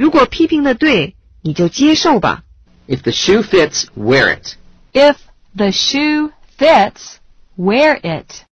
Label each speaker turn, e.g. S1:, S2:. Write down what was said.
S1: 如果批评的对，你就接受吧。
S2: If the shoe fits, wear it.
S3: If the shoe fits, wear it.